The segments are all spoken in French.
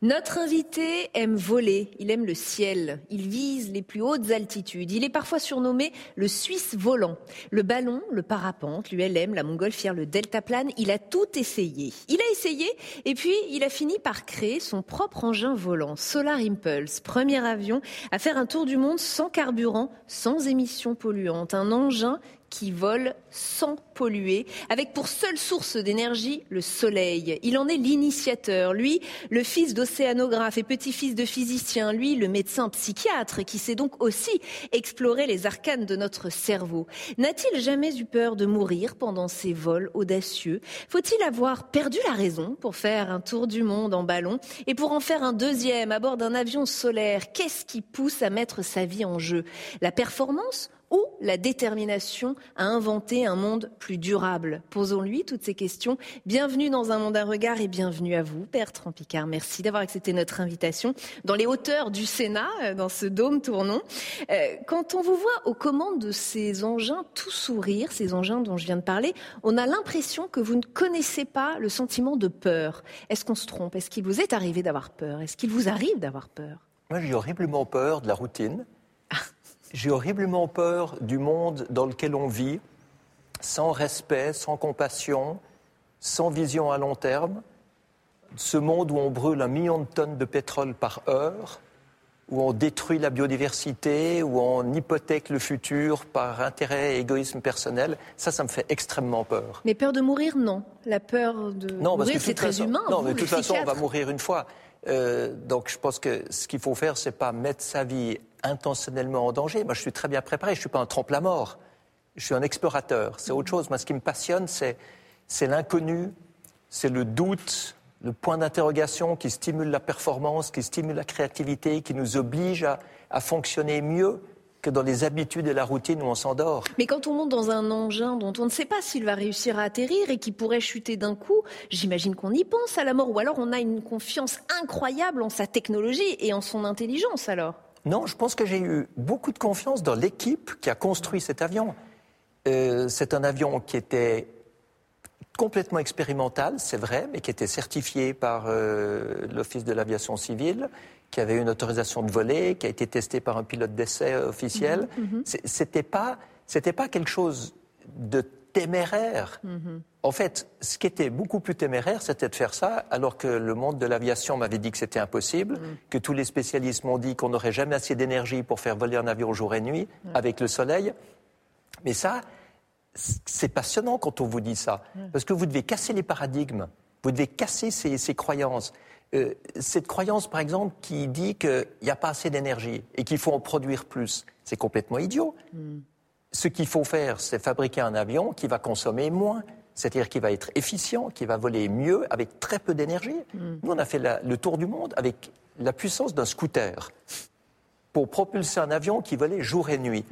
Notre invité aime voler, il aime le ciel, il vise les plus hautes altitudes. Il est parfois surnommé le Suisse volant. Le ballon, le parapente, l'ULM, la montgolfière, le deltaplane, il a tout essayé. Il a essayé et puis il a fini par créer son propre engin volant, Solar Impulse, premier avion à faire un tour du monde sans carburant, sans émissions polluantes. Un engin qui vole sans polluer, avec pour seule source d'énergie le soleil. Il en est l'initiateur. Lui, le fils d'océanographe et petit-fils de physicien. Lui, le médecin psychiatre qui sait donc aussi explorer les arcanes de notre cerveau. N'a-t-il jamais eu peur de mourir pendant ses vols audacieux? Faut-il avoir perdu la raison pour faire un tour du monde en ballon et pour en faire un deuxième à bord d'un avion solaire? Qu'est-ce qui pousse à mettre sa vie en jeu? La performance ou la détermination à inventer un monde plus durable Posons-lui toutes ces questions. Bienvenue dans Un monde à regard et bienvenue à vous, Bertrand Picard. Merci d'avoir accepté notre invitation dans les hauteurs du Sénat, euh, dans ce dôme tournant. Euh, quand on vous voit aux commandes de ces engins tout sourire, ces engins dont je viens de parler, on a l'impression que vous ne connaissez pas le sentiment de peur. Est-ce qu'on se trompe? Est-ce qu'il vous est arrivé d'avoir peur? Est-ce qu'il vous arrive d'avoir peur? Moi, j'ai horriblement peur de la routine. J'ai horriblement peur du monde dans lequel on vit, sans respect, sans compassion, sans vision à long terme. Ce monde où on brûle un million de tonnes de pétrole par heure, où on détruit la biodiversité, où on hypothèque le futur par intérêt et égoïsme personnel, ça, ça me fait extrêmement peur. Mais peur de mourir, non. La peur de mourir, c'est très humain. Non, vous, mais de toute façon, on va mourir une fois. Euh, donc je pense que ce qu'il faut faire, c'est pas mettre sa vie intentionnellement en danger. Moi, je suis très bien préparé. Je suis pas un trempe-la-mort. Je suis un explorateur. C'est autre chose. Moi, ce qui me passionne, c'est c'est l'inconnu, c'est le doute, le point d'interrogation qui stimule la performance, qui stimule la créativité, qui nous oblige à, à fonctionner mieux que dans les habitudes et la routine où on s'endort. Mais quand on monte dans un engin dont on ne sait pas s'il va réussir à atterrir et qui pourrait chuter d'un coup, j'imagine qu'on y pense à la mort. Ou alors on a une confiance incroyable en sa technologie et en son intelligence alors. Non, je pense que j'ai eu beaucoup de confiance dans l'équipe qui a construit cet avion. Euh, c'est un avion qui était complètement expérimental, c'est vrai, mais qui était certifié par euh, l'Office de l'aviation civile, qui avait une autorisation de voler, qui a été testé par un pilote d'essai officiel. C'est- C'était pas, c'était pas quelque chose de téméraire. En fait, ce qui était beaucoup plus téméraire, c'était de faire ça, alors que le monde de l'aviation m'avait dit que c'était impossible, que tous les spécialistes m'ont dit qu'on n'aurait jamais assez d'énergie pour faire voler un avion jour et nuit avec le soleil. Mais ça, c'est passionnant quand on vous dit ça, parce que vous devez casser les paradigmes, vous devez casser ces, ces croyances. Euh, cette croyance, par exemple, qui dit qu'il n'y a pas assez d'énergie et qu'il faut en produire plus, c'est complètement idiot. Ce qu'il faut faire, c'est fabriquer un avion qui va consommer moins, c'est-à-dire qui va être efficient, qui va voler mieux avec très peu d'énergie. Nous, on a fait la- le tour du monde avec la puissance d'un scooter pour propulser un avion qui volait jour et nuit.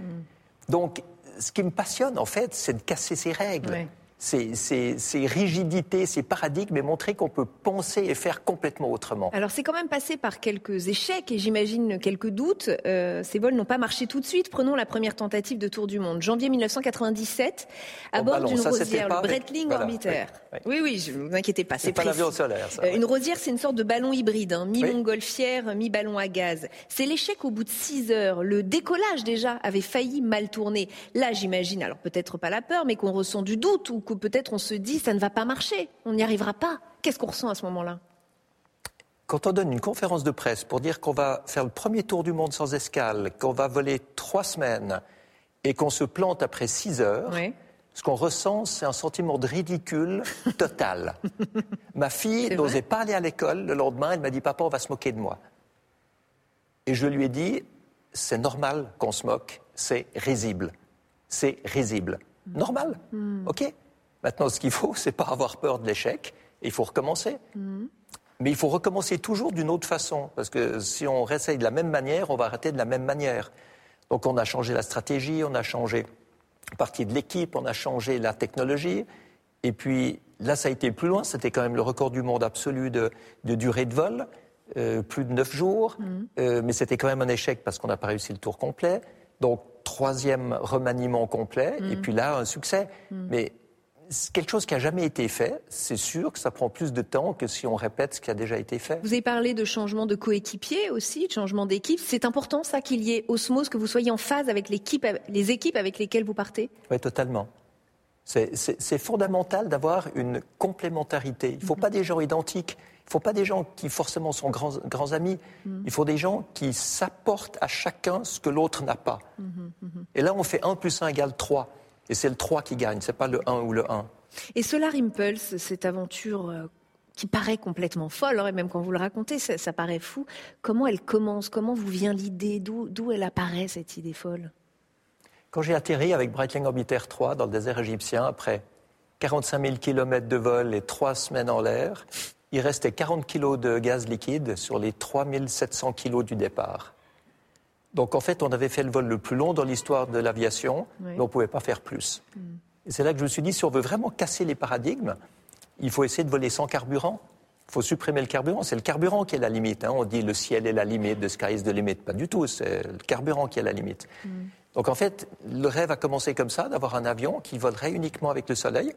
Donc, ce qui me passionne, en fait, c'est de casser ces règles. Ces, ces- ces rigidités, ces paradigmes, et montrer qu'on peut penser et faire complètement autrement. Alors c'est quand même passé par quelques échecs et j'imagine quelques doutes. Euh, ces vols n'ont pas marché tout de suite. Prenons la première tentative de tour du monde, janvier 1997, à bord d'une rosière, le Breitling voilà, Orbiter. oui, Oui, oui, je ne vous inquiétez pas, c'est pas l'avion solaire, ça. Euh, ouais. Une rosière, c'est une sorte de ballon hybride, hein, mi-montgolfière, mi-ballon à gaz. C'est l'échec au bout de six heures. Le décollage déjà avait failli mal tourner. Là, j'imagine, alors peut-être pas la peur, mais qu'on ressent du doute ou que peut-être on se dit ça ne va pas marcher, on n'y arrivera pas. Qu'est-ce qu'on ressent à ce moment-là? Quand on donne une conférence de presse pour dire qu'on va faire le premier tour du monde sans escale, qu'on va voler trois semaines et qu'on se plante après 6 heures, ce qu'on ressent, c'est un sentiment de ridicule total. Ma fille n'osait pas aller à l'école le lendemain, elle m'a dit Papa, on va se moquer de moi. Et je lui ai dit C'est normal qu'on se moque, c'est risible. C'est risible. Normal. OK? Maintenant, ce qu'il faut, c'est pas avoir peur de l'échec, il faut recommencer. Mais il faut recommencer toujours d'une autre façon, parce que si on réessaye de la même manière, on va arrêter de la même manière. Donc on a changé la stratégie, on a changé partie de l'équipe, on a changé la technologie, et puis là, ça a été plus loin, c'était quand même le record du monde absolu de, de durée de vol, euh, plus de neuf jours, Euh, mais c'était quand même un échec parce qu'on n'a pas réussi le tour complet. Donc troisième remaniement complet, et puis là, un succès. Mais quelque chose qui n'a jamais été fait, c'est sûr que ça prend plus de temps que si on répète ce qui a déjà été fait. Vous avez parlé de changement de coéquipier aussi, de changement d'équipe. C'est important ça qu'il y ait osmose, que vous soyez en phase avec les équipes avec lesquelles vous partez? Oui, totalement. C'est- fondamental d'avoir une complémentarité. Il ne faut pas des gens identiques. Il ne faut pas des gens qui forcément sont grands, grands amis. Il faut des gens qui s'apportent à chacun ce que l'autre n'a pas. Et là, on fait 1 plus 1 égale 3. Et c'est le 3 qui gagne, ce n'est pas le 1 ou le 1. Et Solar Impulse, cette aventure euh, qui paraît complètement folle, hein, et même quand vous le racontez, ça, ça paraît fou. Comment elle commence? Comment vous vient l'idée? D'où elle apparaît cette idée folle? Quand j'ai atterri avec Breitling Orbiter 3 dans le désert égyptien, après 45 000 km de vol et 3 semaines en l'air, il restait 40 kg de gaz liquide sur les 3 700 kg du départ. Donc en fait, on avait fait le vol le plus long dans l'histoire de l'aviation, Oui. mais on ne pouvait pas faire plus. Et c'est là que je me suis dit, si on veut vraiment casser les paradigmes, il faut essayer de voler sans carburant. Il faut supprimer le carburant. C'est le carburant qui est la limite. hein. On dit le ciel est la limite, the sky is the limit. Pas du tout, c'est le carburant qui est la limite. Donc en fait, le rêve a commencé comme ça, d'avoir un avion qui volerait uniquement avec le soleil,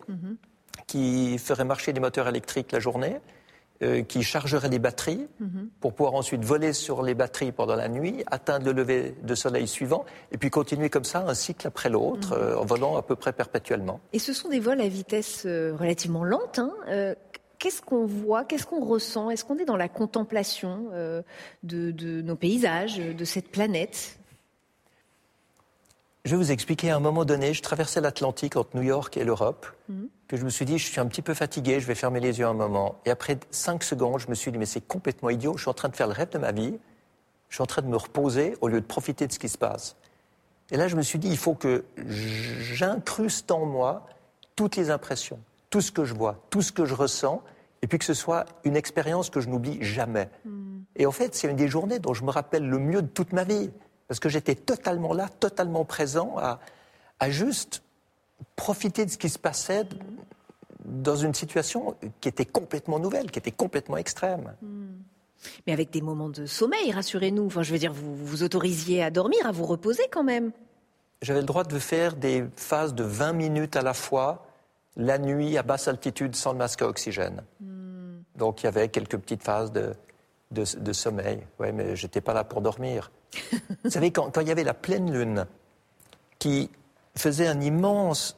qui ferait marcher des moteurs électriques la journée, euh, qui chargerait des batteries pour pouvoir ensuite voler sur les batteries pendant la nuit, atteindre le lever de soleil suivant, et puis continuer comme ça, un cycle après l'autre, euh, en volant à peu près perpétuellement. Et ce sont des vols à vitesse euh, relativement lente. hein. Qu'est-ce qu'on voit Qu'est-ce qu'on ressent? Est-ce qu'on est dans la contemplation euh, de, de nos paysages, de cette planète? Je vais vous expliquer, à un moment donné, je traversais l'Atlantique entre New York et l'Europe, que je me suis dit, je suis un petit peu fatigué, je vais fermer les yeux un moment. Et après cinq secondes, je me suis dit, mais c'est complètement idiot, je suis en train de faire le rêve de ma vie, je suis en train de me reposer au lieu de profiter de ce qui se passe. Et là, je me suis dit, il faut que j'incruste en moi toutes les impressions, tout ce que je vois, tout ce que je ressens, et puis que ce soit une expérience que je n'oublie jamais. Et en fait, c'est une des journées dont je me rappelle le mieux de toute ma vie, parce que j'étais totalement là, totalement présent, à, à juste profiter de ce qui se passait dans une situation qui était complètement nouvelle, qui était complètement extrême. Mais avec des moments de sommeil, rassurez-nous. Enfin, je veux dire, vous vous autorisiez à dormir, à vous reposer quand même. J'avais le droit de faire des phases de 20 minutes à la fois, la nuit à basse altitude sans le masque à oxygène. Donc il y avait quelques petites phases de, de, de sommeil. Ouais, mais j'étais pas là pour dormir. Vous savez, quand, quand il y avait la pleine lune qui faisait un immense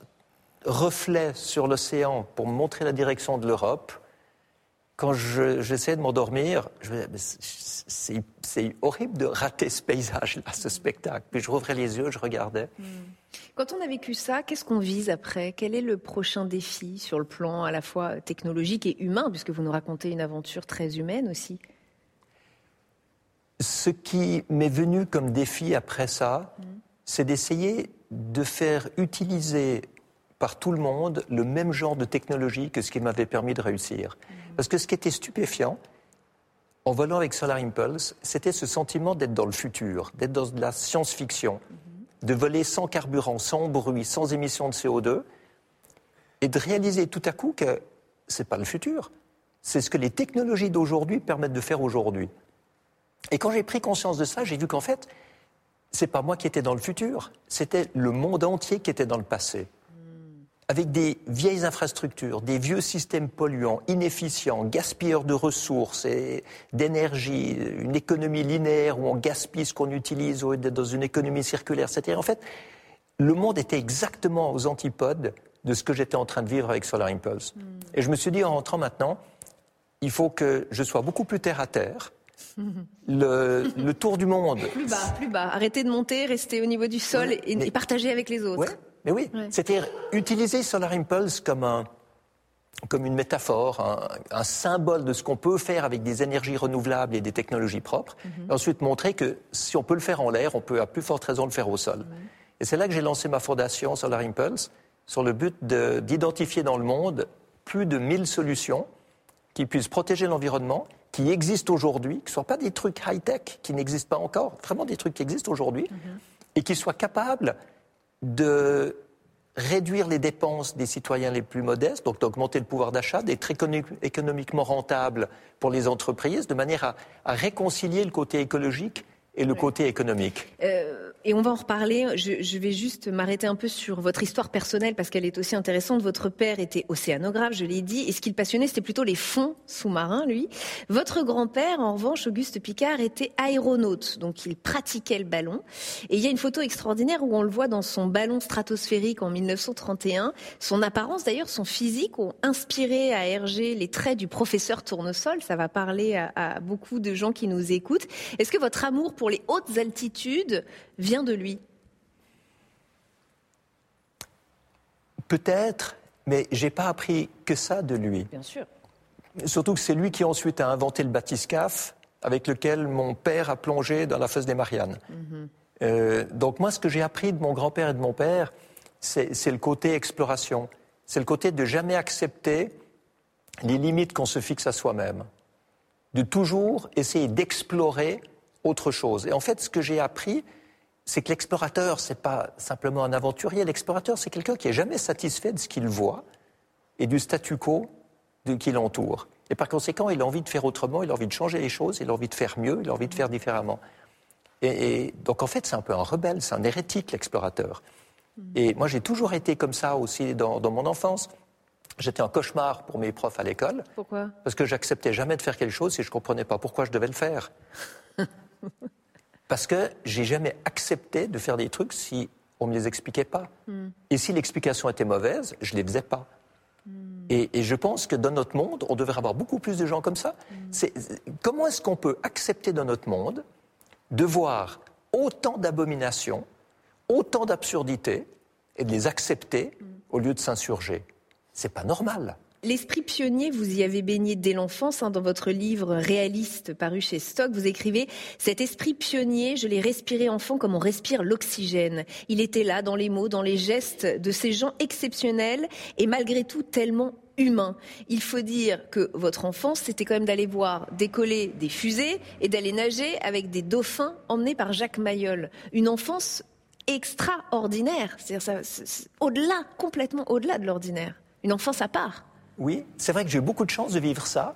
reflet sur l'océan pour me montrer la direction de l'Europe, quand je- j'essayais de m'endormir, je me disais, c'est- horrible de rater ce paysage-là, ce spectacle. Puis je rouvrais les yeux, je regardais. Quand on a vécu ça, qu'est-ce qu'on vise après? Quel est le prochain défi sur le plan à la fois technologique et humain, puisque vous nous racontez une aventure très humaine aussi? Ce qui m'est venu comme défi après ça, c'est d'essayer de faire utiliser par tout le monde le même genre de technologie que ce qui m'avait permis de réussir. Parce que ce qui était stupéfiant, en volant avec Solar Impulse, c'était ce sentiment d'être dans le futur, d'être dans de la science-fiction, de voler sans carburant, sans bruit, sans émission de CO2, et de réaliser tout à coup que c'est pas le futur, c'est ce que les technologies d'aujourd'hui permettent de faire aujourd'hui. Et quand j'ai pris conscience de ça, j'ai vu qu'en fait, c'est pas moi qui étais dans le futur, c'était le monde entier qui était dans le passé. Avec des vieilles infrastructures, des vieux systèmes polluants, inefficients, gaspilleurs de ressources et d'énergie, une économie linéaire où on gaspille ce qu'on utilise au lieu d'être dans une économie circulaire. C'est-à-dire, en fait, le monde était exactement aux antipodes de ce que j'étais en train de vivre avec Solar Impulse. Et je me suis dit, en rentrant maintenant, il faut que je sois beaucoup plus terre à terre, le, tour du monde. Plus bas, plus bas. Arrêtez de monter, restez au niveau du sol et, et, partagez avec les autres. mais oui, c'est-à-dire utiliser Solar Impulse comme un, comme une métaphore, un, symbole de ce qu'on peut faire avec des énergies renouvelables et des technologies propres. Mhm. et ensuite, montrer que si on peut le faire en l'air, on peut à plus forte raison le faire au sol. Et c'est là que j'ai lancé ma fondation Solar Impulse, sur le but d'identifier dans le monde plus de 1000 solutions qui puissent protéger l'environnement, qui existent aujourd'hui, qui ne soient pas des trucs high-tech qui n'existent pas encore, vraiment des trucs qui existent aujourd'hui, mhm. et qui soient capables de réduire les dépenses des citoyens les plus modestes, donc d'augmenter le pouvoir d'achat, d'être économiquement rentable pour les entreprises, de manière à, à réconcilier le côté écologique et le côté économique. Euh, et on va en reparler. Je, je vais juste m'arrêter un peu sur votre histoire personnelle parce qu'elle est aussi intéressante. Votre père était océanographe, je l'ai dit, et ce qui le passionnait, c'était plutôt les fonds sous-marins, lui. Votre grand-père, en revanche, Auguste Picard, était aéronaute, donc il pratiquait le ballon. Et il y a une photo extraordinaire où on le voit dans son ballon stratosphérique en 1931. Son apparence, d'ailleurs, son physique ont inspiré à Hergé les traits du professeur Tournesol. Ça va parler à, à beaucoup de gens qui nous écoutent. Est-ce que votre amour pour les hautes altitudes vient de lui Peut-être, mais j'ai pas appris que ça de lui. Bien sûr. Surtout que c'est lui qui ensuite a inventé le bathyscaphe avec lequel mon père a plongé dans la fosse des Mariannes. Mhm. Euh, donc moi, ce que j'ai appris de mon grand-père et de mon père, c'est le côté exploration. C'est le côté de jamais accepter les limites qu'on se fixe à soi-même. De toujours essayer d'explorer autre chose. Et en fait, ce que j'ai appris, c'est que l'explorateur, c'est pas simplement un aventurier. L'explorateur, c'est quelqu'un qui est jamais satisfait de ce qu'il voit et du statu quo qui l'entoure. Et par conséquent, il a envie de faire autrement, il a envie de changer les choses, il a envie de faire mieux, il a envie de faire différemment. Et, donc en fait, c'est un peu un rebelle, c'est un hérétique, l'explorateur. Et moi, j'ai toujours été comme ça aussi dans, dans mon enfance. J'étais un cauchemar pour mes profs à l'école. Pourquoi? Parce que j'acceptais jamais de faire quelque chose si je ne comprenais pas pourquoi je devais le faire. Parce que j'ai jamais accepté de faire des trucs si on ne me les expliquait pas. Hmm. Et si l'explication était mauvaise, je ne les faisais pas. Hmm. Et, je pense que dans notre monde, on devrait avoir beaucoup plus de gens comme ça. Hmm. comment est-ce qu'on peut accepter dans notre monde de voir autant d'abominations, autant d'absurdités, et de les accepter au lieu de s'insurger? C'est pas normal. L'esprit pionnier, vous y avez baigné dès l'enfance. Hein, dans votre livre réaliste paru chez Stock, vous écrivez Cet esprit pionnier, je l'ai respiré enfant comme on respire l'oxygène. Il était là, dans les mots, dans les gestes de ces gens exceptionnels et malgré tout tellement humains. Il faut dire que votre enfance, c'était quand même d'aller voir décoller des fusées et d'aller nager avec des dauphins emmenés par Jacques Mayol. Une enfance extraordinaire, c'est-à-dire au-delà, complètement au-delà de l'ordinaire. Une enfance à part. Oui, c'est vrai que j'ai eu beaucoup de chance de vivre ça.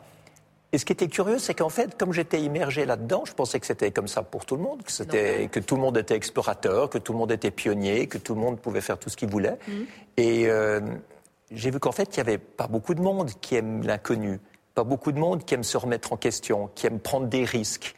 Et ce qui était curieux, c'est qu'en fait, comme j'étais immergé là-dedans, je pensais que c'était comme ça pour tout le monde, que, c'était, que tout le monde était explorateur, que tout le monde était pionnier, que tout le monde pouvait faire tout ce qu'il voulait. Mm. Et euh, j'ai vu qu'en fait, il n'y avait pas beaucoup de monde qui aime l'inconnu, pas beaucoup de monde qui aime se remettre en question, qui aime prendre des risques.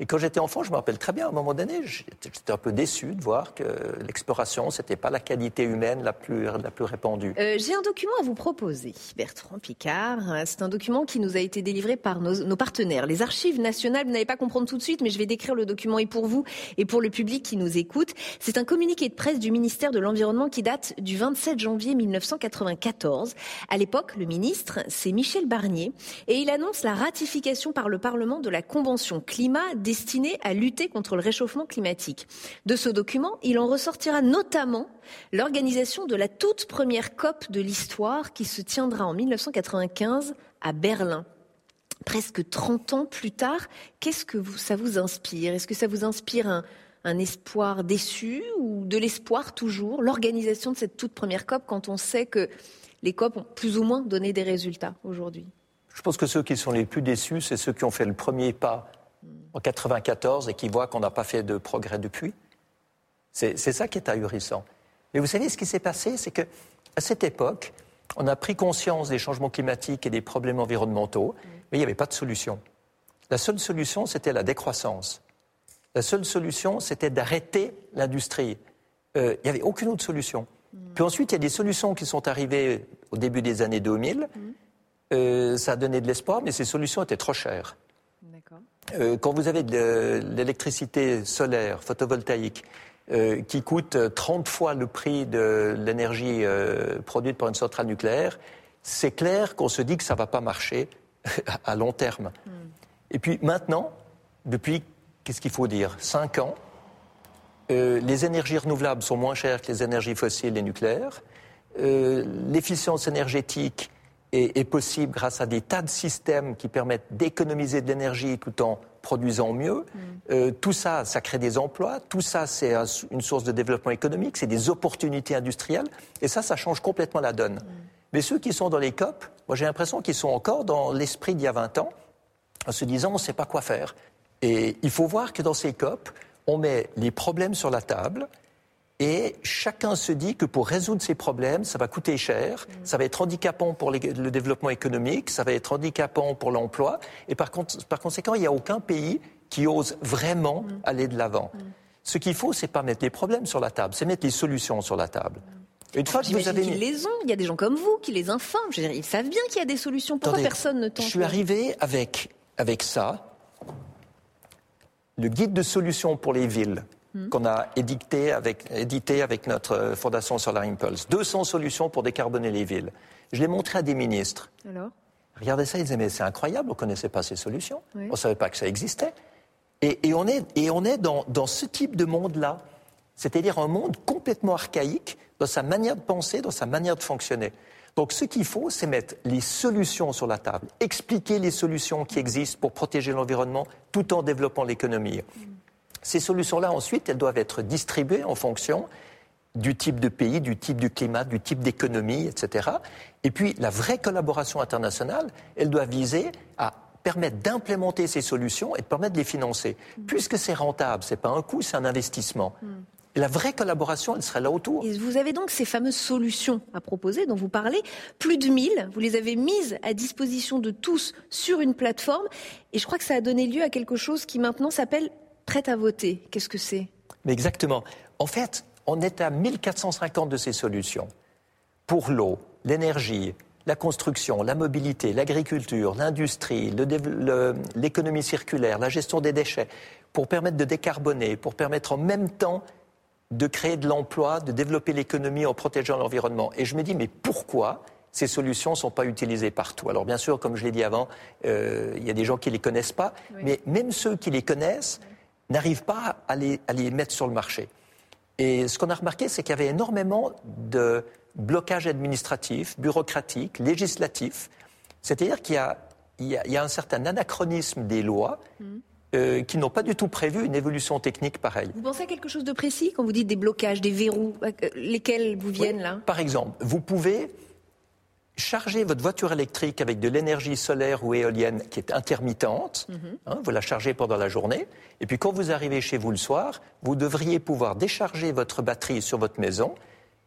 Et quand j'étais enfant, je me rappelle très bien, à un moment donné, j'étais un peu déçu de voir que l'exploration, ce n'était pas la qualité humaine la plus, la plus répandue. Euh, j'ai un document à vous proposer, Bertrand Picard. C'est un document qui nous a été délivré par nos, partenaires. Les archives nationales, vous n'allez pas comprendre tout de suite, mais je vais décrire le document et pour vous et pour le public qui nous écoute. C'est un communiqué de presse du ministère de l'Environnement qui date du 27 janvier 1994. À l'époque, le ministre, c'est Michel Barnier, et il annonce la ratification par le Parlement de la Convention climat destiné à lutter contre le réchauffement climatique. De ce document, il en ressortira notamment l'organisation de la toute première COP de l'histoire qui se tiendra en 1995 à Berlin. Presque 30 ans plus tard, qu'est-ce que ça vous inspire? Est-ce que ça vous inspire un espoir déçu ou de l'espoir toujours L'organisation de cette toute première COP quand on sait que les COP ont plus ou moins donné des résultats aujourd'hui? Je pense que ceux qui sont les plus déçus, c'est ceux qui ont fait le premier pas en 94 et qui voit qu'on n'a pas fait de progrès depuis. C'est ça qui est ahurissant. Mais vous savez, ce qui s'est passé, c'est qu'à cette époque, on a pris conscience des changements climatiques et des problèmes environnementaux, mais il n'y avait pas de solution. La seule solution, c'était la décroissance. La seule solution, c'était d'arrêter l'industrie. Euh, il n'y avait aucune autre solution. Puis ensuite, il y a des solutions qui sont arrivées au début des années 2000. Euh, ça a donné de l'espoir, mais ces solutions étaient trop chères. Euh, quand vous avez de l'électricité solaire, photovoltaïque, euh, qui coûte 30 fois le prix de l'énergie euh, produite par une centrale nucléaire, c'est clair qu'on se dit que ça ne va pas marcher à long terme. Mm. Et puis maintenant, depuis, qu'est-ce qu'il faut dire, 5 ans, les énergies renouvelables sont moins chères que les énergies fossiles et nucléaires. L'efficience énergétique est, possible grâce à des tas de systèmes qui permettent d'économiser de l'énergie tout en produisant mieux. Mm. Euh, tout ça, ça crée des emplois. Tout ça, c'est une source de développement économique. C'est des opportunités industrielles. Et ça, ça change complètement la donne. Mm. Mais ceux qui sont dans les COP, moi j'ai l'impression qu'ils sont encore dans l'esprit d'il y a 20 ans, en se disant on ne sait pas quoi faire. Et il faut voir que dans ces COP, on met les problèmes sur la table, et chacun se dit que pour résoudre ces problèmes, ça va coûter cher, ça va être handicapant pour le développement économique, ça va être handicapant pour l'emploi. Et par, conséquent, il n'y a aucun pays qui ose vraiment mm. aller de l'avant. Mm. Ce qu'il faut, c'est pas mettre les problèmes sur la table, c'est mettre les solutions sur la table. Une fois que vous avez qu'ils les ont, il y a des gens comme vous qui les informent. Je veux dire, ils savent bien qu'il y a des solutions. Pourquoi personne ne tente Je suis arrivé avec, avec ça, le guide de solutions pour les villes Hmm. qu'on a édité avec, édité avec notre Fondation Solar Impulse. 200 solutions pour décarboner les villes. Je l'ai montré à des ministres. Alors? Regardez ça, ils disaient, mais c'est incroyable, on ne connaissait pas ces solutions. On ne savait pas que ça existait. Et, on est, et on est dans, dans ce type de monde-là. C'est-à-dire un monde complètement archaïque dans sa manière de penser, dans sa manière de fonctionner. Donc ce qu'il faut, c'est mettre les solutions sur la table, expliquer les solutions qui existent pour protéger l'environnement tout en développant l'économie. Ces solutions-là, ensuite, elles doivent être distribuées en fonction du type de pays, du type du climat, du type d'économie, etc. Et puis, la vraie collaboration internationale, elle doit viser à permettre d'implémenter ces solutions et de permettre de les financer. Puisque c'est rentable, ce n'est pas un coût, c'est un investissement. Et la vraie collaboration, elle serait là autour. Et vous avez donc ces fameuses solutions à proposer dont vous parlez, plus de 1000, vous les avez mises à disposition de tous sur une plateforme, et je crois que ça a donné lieu à quelque chose qui maintenant s'appelle prête à voter. Qu'est-ce que c'est? Mais exactement. En fait, on est à 1450 de ces solutions. Pour l'eau, l'énergie, la construction, la mobilité, l'agriculture, l'industrie, l'économie circulaire, la gestion des déchets, pour permettre de décarboner, pour permettre en même temps de créer de l'emploi, de développer l'économie en protégeant l'environnement. Et je me dis, mais pourquoi ces solutions ne sont pas utilisées partout? Alors bien sûr, comme je l'ai dit avant, euh, il y a des gens qui ne les connaissent pas, mais même ceux qui les connaissent, n'arrivent pas à les, mettre sur le marché. Et ce qu'on a remarqué, c'est qu'il y avait énormément de blocages administratifs, bureaucratiques, législatifs. C'est-à-dire qu'il y, a, un certain anachronisme des lois mmh. euh, qui n'ont pas du tout prévu une évolution technique pareille. Vous pensez à quelque chose de précis quand vous dites des blocages, des verrous, euh, lesquels vous viennent là? Par exemple, vous pouvez charger votre voiture électrique avec de l'énergie solaire ou éolienne qui est intermittente, mhm. hein, vous la chargez pendant la journée, et puis quand vous arrivez chez vous le soir, vous devriez pouvoir décharger votre batterie sur votre maison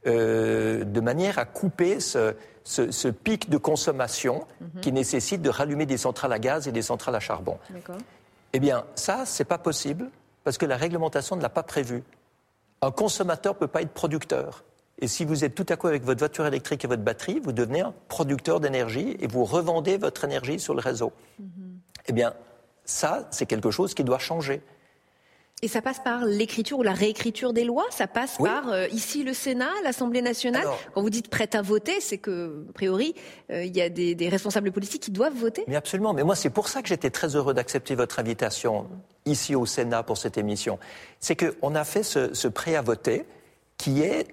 euh, de manière à couper ce, pic de consommation mhm. qui nécessite de rallumer des centrales à gaz et des centrales à charbon. Eh bien, ça, c'est pas possible parce que la réglementation ne l'a pas prévu. Un consommateur ne peut pas être producteur. Et si vous êtes tout à coup avec votre voiture électrique et votre batterie, vous devenez un producteur d'énergie et vous revendez votre énergie sur le réseau. Mm-hmm. Eh bien, ça, c'est quelque chose qui doit changer. Et ça passe par l'écriture ou la réécriture des lois? Ça passe par, euh, ici, le Sénat, l'Assemblée nationale? Quand vous dites prête à voter, c'est que, a priori, euh, il y a des, responsables politiques qui doivent voter? Mais absolument. Mais moi, c'est pour ça que j'étais très heureux d'accepter votre invitation ici au Sénat pour cette émission. C'est qu'on a fait ce, ce prêt à voter qui est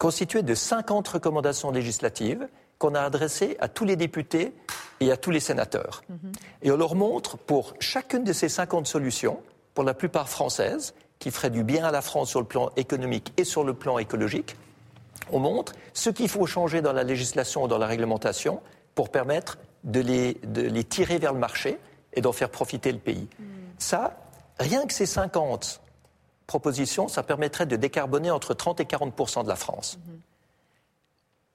constitué de 50 recommandations législatives qu'on a adressées à tous les députés et à tous les sénateurs. Mhm. Et on leur montre pour chacune de ces 50 solutions, pour la plupart françaises, qui feraient du bien à la France sur le plan économique et sur le plan écologique, on montre ce qu'il faut changer dans la législation ou dans la réglementation pour permettre de les, tirer vers le marché et d'en faire profiter le pays. Mhm. Ça, rien que ces 50 proposition, ça permettrait de décarboner entre 30 et 40% de la France.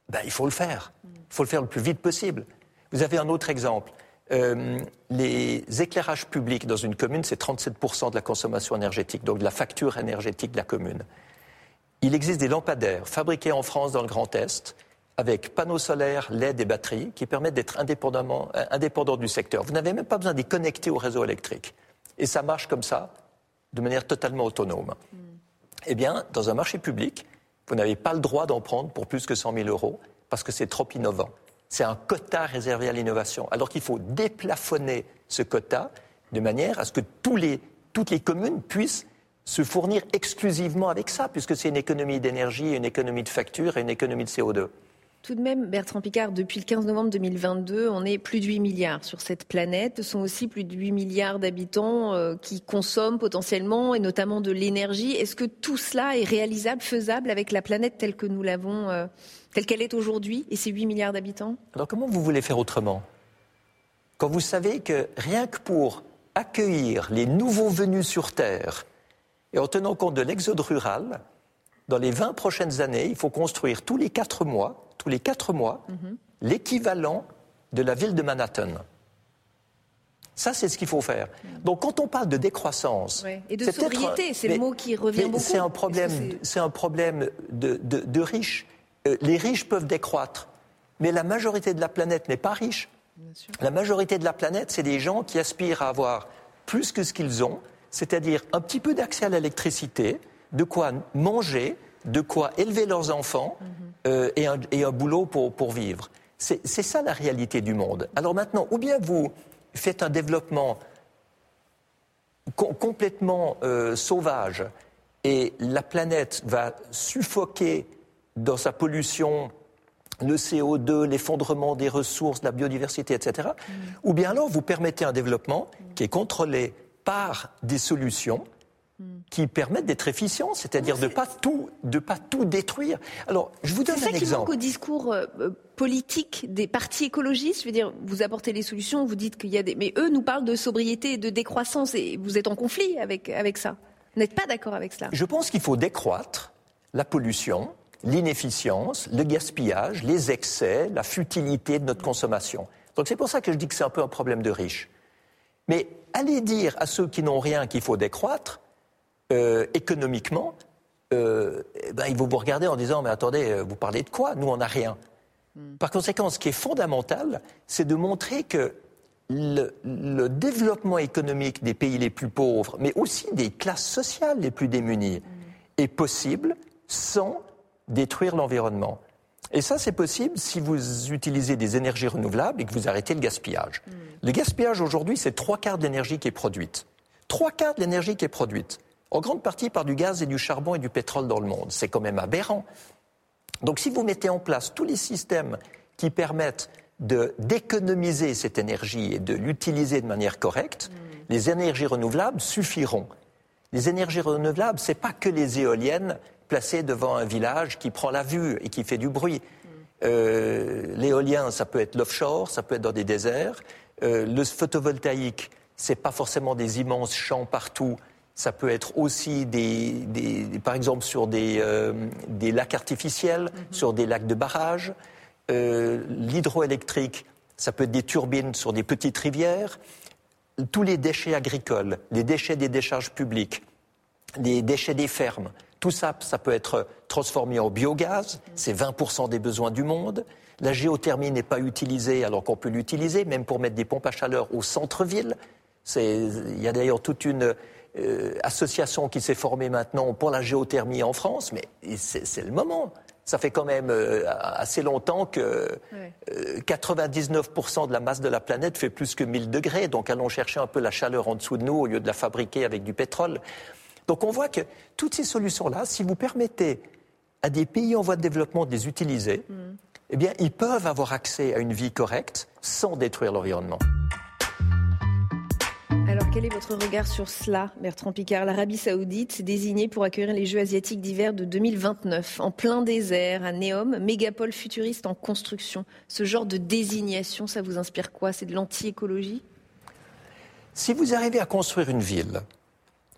ben, il faut le faire. Il faut le faire le plus vite possible. Vous avez un autre exemple. Euh, les éclairages publics dans une commune, c'est 37% de la consommation énergétique, donc de la facture énergétique de la commune. Il existe des lampadaires fabriqués en France dans le Grand Est avec panneaux solaires, LED et batteries qui permettent d'être euh, indépendants du secteur. Vous n'avez même pas besoin d'y connecter au réseau électrique. et ça marche comme ça, de manière totalement autonome. Eh bien, dans un marché public, vous n'avez pas le droit d'en prendre pour plus que 100 000 euros parce que c'est trop innovant. C'est un quota réservé à l'innovation. Alors qu'il faut déplafonner ce quota de manière à ce que toutes les communes puissent se fournir exclusivement avec ça, puisque c'est une économie d'énergie, une économie de facture et une économie de CO2. Tout de même, Bertrand Picard, depuis le 15 novembre 2022, on est plus de 8 milliards sur cette planète. Ce sont aussi plus de 8 milliards d'habitants euh, qui consomment potentiellement, et notamment de l'énergie. Est-ce que tout cela est réalisable, faisable avec la planète telle que nous l'avons, euh, telle qu'elle est aujourd'hui, et ces 8 milliards d'habitants? Alors comment vous voulez faire autrement? Quand vous savez que rien que pour accueillir les nouveaux venus sur Terre, et en tenant compte de l'exode rural, dans les 20 prochaines années, il faut construire tous les 4 mois tous les quatre mois l'équivalent de la ville de Manhattan. Ça, c'est ce qu'il faut faire. Donc, quand on parle de décroissance. Et de sobriété, c'est le mot qui revient beaucoup. C'est un problème, c'est un problème de, de, riches. Euh, les riches peuvent décroître, mais la majorité de la planète n'est pas riche. La majorité de la planète, c'est des gens qui aspirent à avoir plus que ce qu'ils ont, c'est-à-dire un petit peu d'accès à l'électricité, de quoi manger, de quoi élever leurs enfants euh, et, un, boulot pour, vivre. C'est ça la réalité du monde. Alors maintenant, ou bien vous faites un développement complètement euh, sauvage et la planète va suffoquer dans sa pollution le CO2, l'effondrement des ressources, la biodiversité, etc. Ou bien alors vous permettez un développement qui est contrôlé par des solutions qui permettent d'être efficients, c'est-à-dire de pas tout, de pas tout détruire. Alors, je vous donne un exemple. C'est ça qui manque au discours euh, politique des partis écologistes. Je veux dire, vous apportez les solutions, vous dites qu'il y a des, mais eux nous parlent de sobriété et de décroissance, et vous êtes en conflit avec avec ça. Vous n'êtes pas d'accord avec cela Je pense qu'il faut décroître la pollution, l'inefficience, le gaspillage, les excès, la futilité de notre consommation. Donc c'est pour ça que je dis que c'est un peu un problème de riches. Mais allez dire à ceux qui n'ont rien qu'il faut décroître, euh, économiquement, euh, eh ben, ils vont vous regarder en disant Mais attendez, euh, vous parlez de quoi? Nous, on n'a rien. Hmm. Par conséquent, ce qui est fondamental, c'est de montrer que le, développement économique des pays les plus pauvres, mais aussi des classes sociales les plus démunies, hmm. est possible sans détruire l'environnement. Et ça, c'est possible si vous utilisez des énergies renouvelables et que vous arrêtez le gaspillage. Hmm. Le gaspillage aujourd'hui, c'est trois quarts de l'énergie qui est produite. Trois quarts de l'énergie qui est produite en grande partie par du gaz et du charbon et du pétrole dans le monde. C'est quand même aberrant. Donc si vous mettez en place tous les systèmes qui permettent d'économiser cette énergie et de l'utiliser de manière correcte, mm. les énergies renouvelables suffiront. Les énergies renouvelables, ce n'est pas que les éoliennes placées devant un village qui prend la vue et qui fait du bruit. Mm. Euh, l'éolien, ça peut être l'offshore, ça peut être dans des déserts. Euh, le photovoltaïque, ce n'est pas forcément des immenses champs partout, ça peut être aussi des, par exemple sur des, euh, des lacs artificiels, mhm. sur des lacs de barrage. Euh, L'hydroélectrique, ça peut être des turbines sur des petites rivières. Tous les déchets agricoles, les déchets des décharges publiques, les déchets des fermes, tout ça, ça peut être transformé en biogaz. Mhm. C'est 20% des besoins du monde. La géothermie n'est pas utilisée alors qu'on peut l'utiliser, même pour mettre des pompes à chaleur au centre-ville. Il y a d'ailleurs toute une association qui s'est formée maintenant pour la géothermie en France, mais c'est le moment. Ça fait quand même euh, assez longtemps que 99% euh, de la masse de la planète fait plus que 1000 degrés. Donc allons chercher un peu la chaleur en dessous de nous au lieu de la fabriquer avec du pétrole. Donc on voit que toutes ces solutions-là, si vous permettez à des pays en voie de développement de les utiliser, mm. eh bien, ils peuvent avoir accès à une vie correcte sans détruire l'environnement. Alors, quel est votre regard sur cela, Bertrand Picard? L'Arabie Saoudite s'est désignée pour accueillir les Jeux asiatiques d'hiver de 2029, en plein désert, à Neom, mégapole futuriste en construction. Ce genre de désignation, ça vous inspire quoi? C'est de l'anti-écologie? Si vous arrivez à construire une ville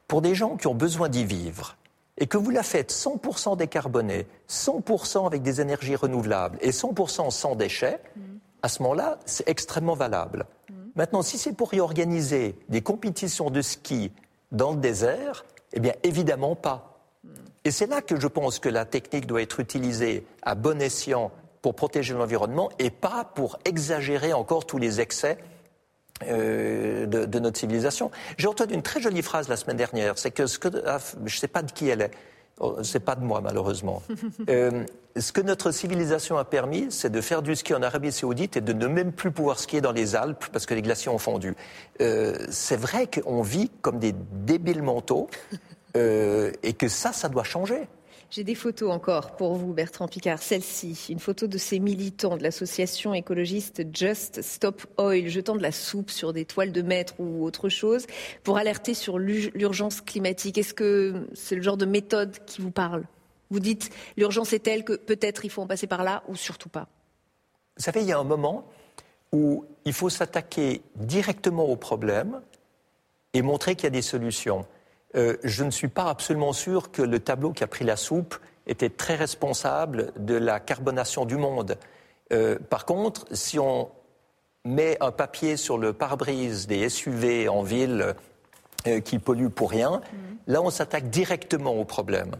pour des gens qui ont besoin d'y vivre, et que vous la faites 100% décarbonée, 100% avec des énergies renouvelables et 100% sans déchets, mmh. à ce moment-là, c'est extrêmement valable. Mmh. Maintenant, si c'est pour y organiser des compétitions de ski dans le désert, eh bien, évidemment pas. Et c'est là que je pense que la technique doit être utilisée à bon escient pour protéger l'environnement et pas pour exagérer encore tous les excès euh, de, notre civilisation. J'ai entendu une très jolie phrase la semaine dernière, c'est que ce que ah, je ne sais pas de qui elle est, c'est pas de moi malheureusement. Euh, ce que notre civilisation a permis, c'est de faire du ski en Arabie Saoudite et de ne même plus pouvoir skier dans les Alpes parce que les glaciers ont fondu. Euh, c'est vrai qu'on vit comme des débiles mentaux et que ça, ça doit changer. J'ai des photos encore pour vous, Bertrand Picard. Celle-ci, une photo de ces militants de l'association écologiste Just Stop Oil, jetant de la soupe sur des toiles de maître ou autre chose pour alerter sur l'urgence climatique. Est-ce que c'est le genre de méthode qui vous parle? Vous dites l'urgence est telle que peut-être il faut en passer par là ou surtout pas Vous savez, il y a un moment où il faut s'attaquer directement au problème et montrer qu'il y a des solutions. Euh, je ne suis pas absolument sûr que le tableau qui a pris la soupe était très responsable de la carbonation du monde. Euh, par contre, si on met un papier sur le pare-brise des SUV en ville euh, qui polluent pour rien, mhm. là on s'attaque directement au problème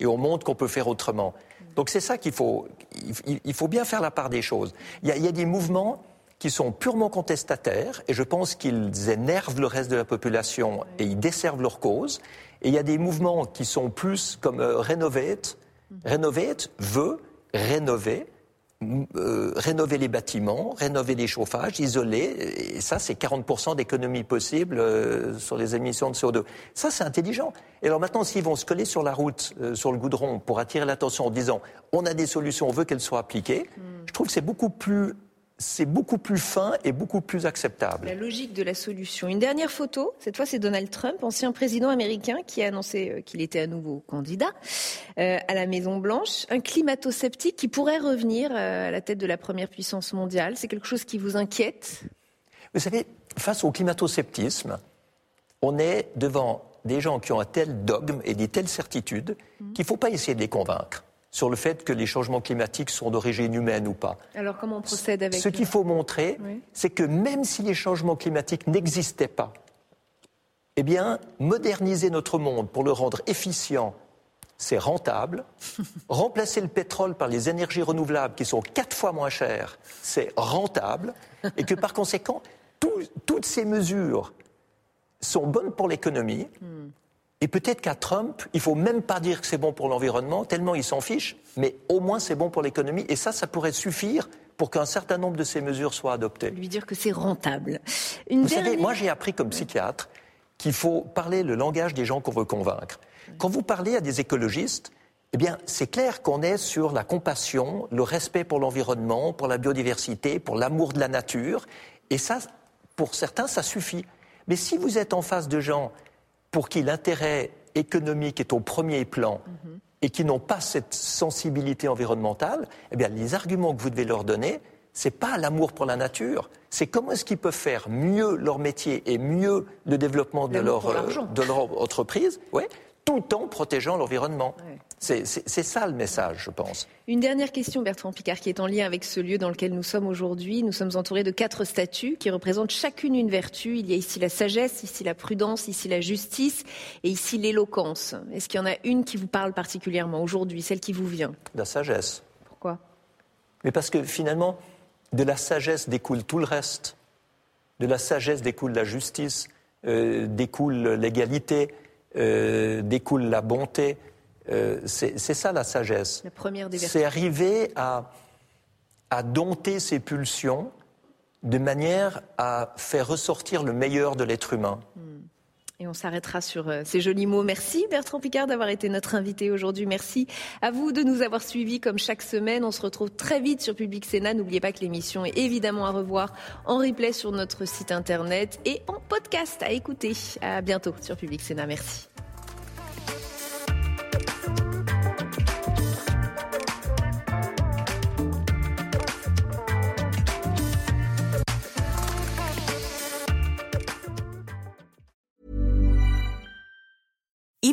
et on montre qu'on peut faire autrement. Donc c'est ça qu'il faut, il, faut bien faire la part des choses. Il y il y a des mouvements qui sont purement contestataires, et je pense qu'ils énervent le reste de la population et ils desservent leur cause. Et il y a des mouvements qui sont plus comme euh, Renovate. Renovate veut rénover, euh, rénover les bâtiments, rénover les chauffages, isoler, et ça, c'est 40% d'économie possible euh, sur les émissions de CO2. Ça, c'est intelligent. Et alors maintenant, s'ils vont se coller sur la route, euh, sur le goudron, pour attirer l'attention en disant on a des solutions, on veut qu'elles soient appliquées, mm. je trouve que c'est beaucoup plus c'est beaucoup plus fin et beaucoup plus acceptable. La logique de la solution. Une dernière photo, cette fois c'est Donald Trump, ancien président américain, qui a annoncé euh, qu'il était à nouveau candidat euh, à la Maison-Blanche. Un climato-sceptique qui pourrait revenir euh, à la tête de la première puissance mondiale. C'est quelque chose qui vous inquiète? Vous savez, face au climato-sceptisme, on est devant des gens qui ont un tel dogme et des telles certitudes mmh. qu'il ne faut pas essayer de les convaincre sur le fait que les changements climatiques sont d'origine humaine ou pas. Alors comment on procède avec Ce qu'il faut montrer, c'est que même si les changements climatiques n'existaient pas, eh bien, moderniser notre monde pour le rendre efficient, c'est rentable. Remplacer le pétrole par les énergies renouvelables qui sont quatre fois moins chères, c'est rentable. Et que par conséquent, toutes ces mesures sont bonnes pour l'économie. Et peut-être qu'à Trump, il faut même pas dire que c'est bon pour l'environnement, tellement il s'en fiche, mais au moins c'est bon pour l'économie. Et ça, ça pourrait suffire pour qu'un certain nombre de ces mesures soient adoptées. Lui dire que c'est rentable. Vous savez, moi j'ai appris comme psychiatre qu'il faut parler le langage des gens qu'on veut convaincre. Quand vous parlez à des écologistes, eh bien, c'est clair qu'on est sur la compassion, le respect pour l'environnement, pour la biodiversité, pour l'amour de la nature. Et ça, pour certains, ça suffit. Mais si vous êtes en face de gens pour qui l'intérêt économique est au premier plan mhm. et qui n'ont pas cette sensibilité environnementale, eh bien, les arguments que vous devez leur donner, ce n'est pas l'amour pour la nature, c'est comment est-ce qu'ils peuvent faire mieux leur métier et mieux le développement de leur, euh, de leur entreprise, ouais, tout en protégeant l'environnement. C'est ça le message, je pense. Une dernière question, Bertrand Picard, qui est en lien avec ce lieu dans lequel nous sommes aujourd'hui. Nous sommes entourés de quatre statues qui représentent chacune une vertu. Il y a ici la sagesse, ici la prudence, ici la justice et ici l'éloquence. Est-ce qu'il y en a une qui vous parle particulièrement aujourd'hui, celle qui vous vient? La sagesse. Pourquoi? Mais parce que finalement, de la sagesse découle tout le reste. De la sagesse découle la justice, euh, découle l'égalité, euh, découle la bonté. Euh, c'est ça la sagesse. C'est arriver à, à dompter ses pulsions de manière à faire ressortir le meilleur de l'être humain. Hmm. Et on s'arrêtera sur euh, ces jolis mots. Merci Bertrand Picard d'avoir été notre invité aujourd'hui. Merci à vous de nous avoir suivis comme chaque semaine. On se retrouve très vite sur Public Sénat. N'oubliez pas que l'émission est évidemment à revoir en replay sur notre site internet et en podcast à écouter. À bientôt sur Public Sénat. Merci.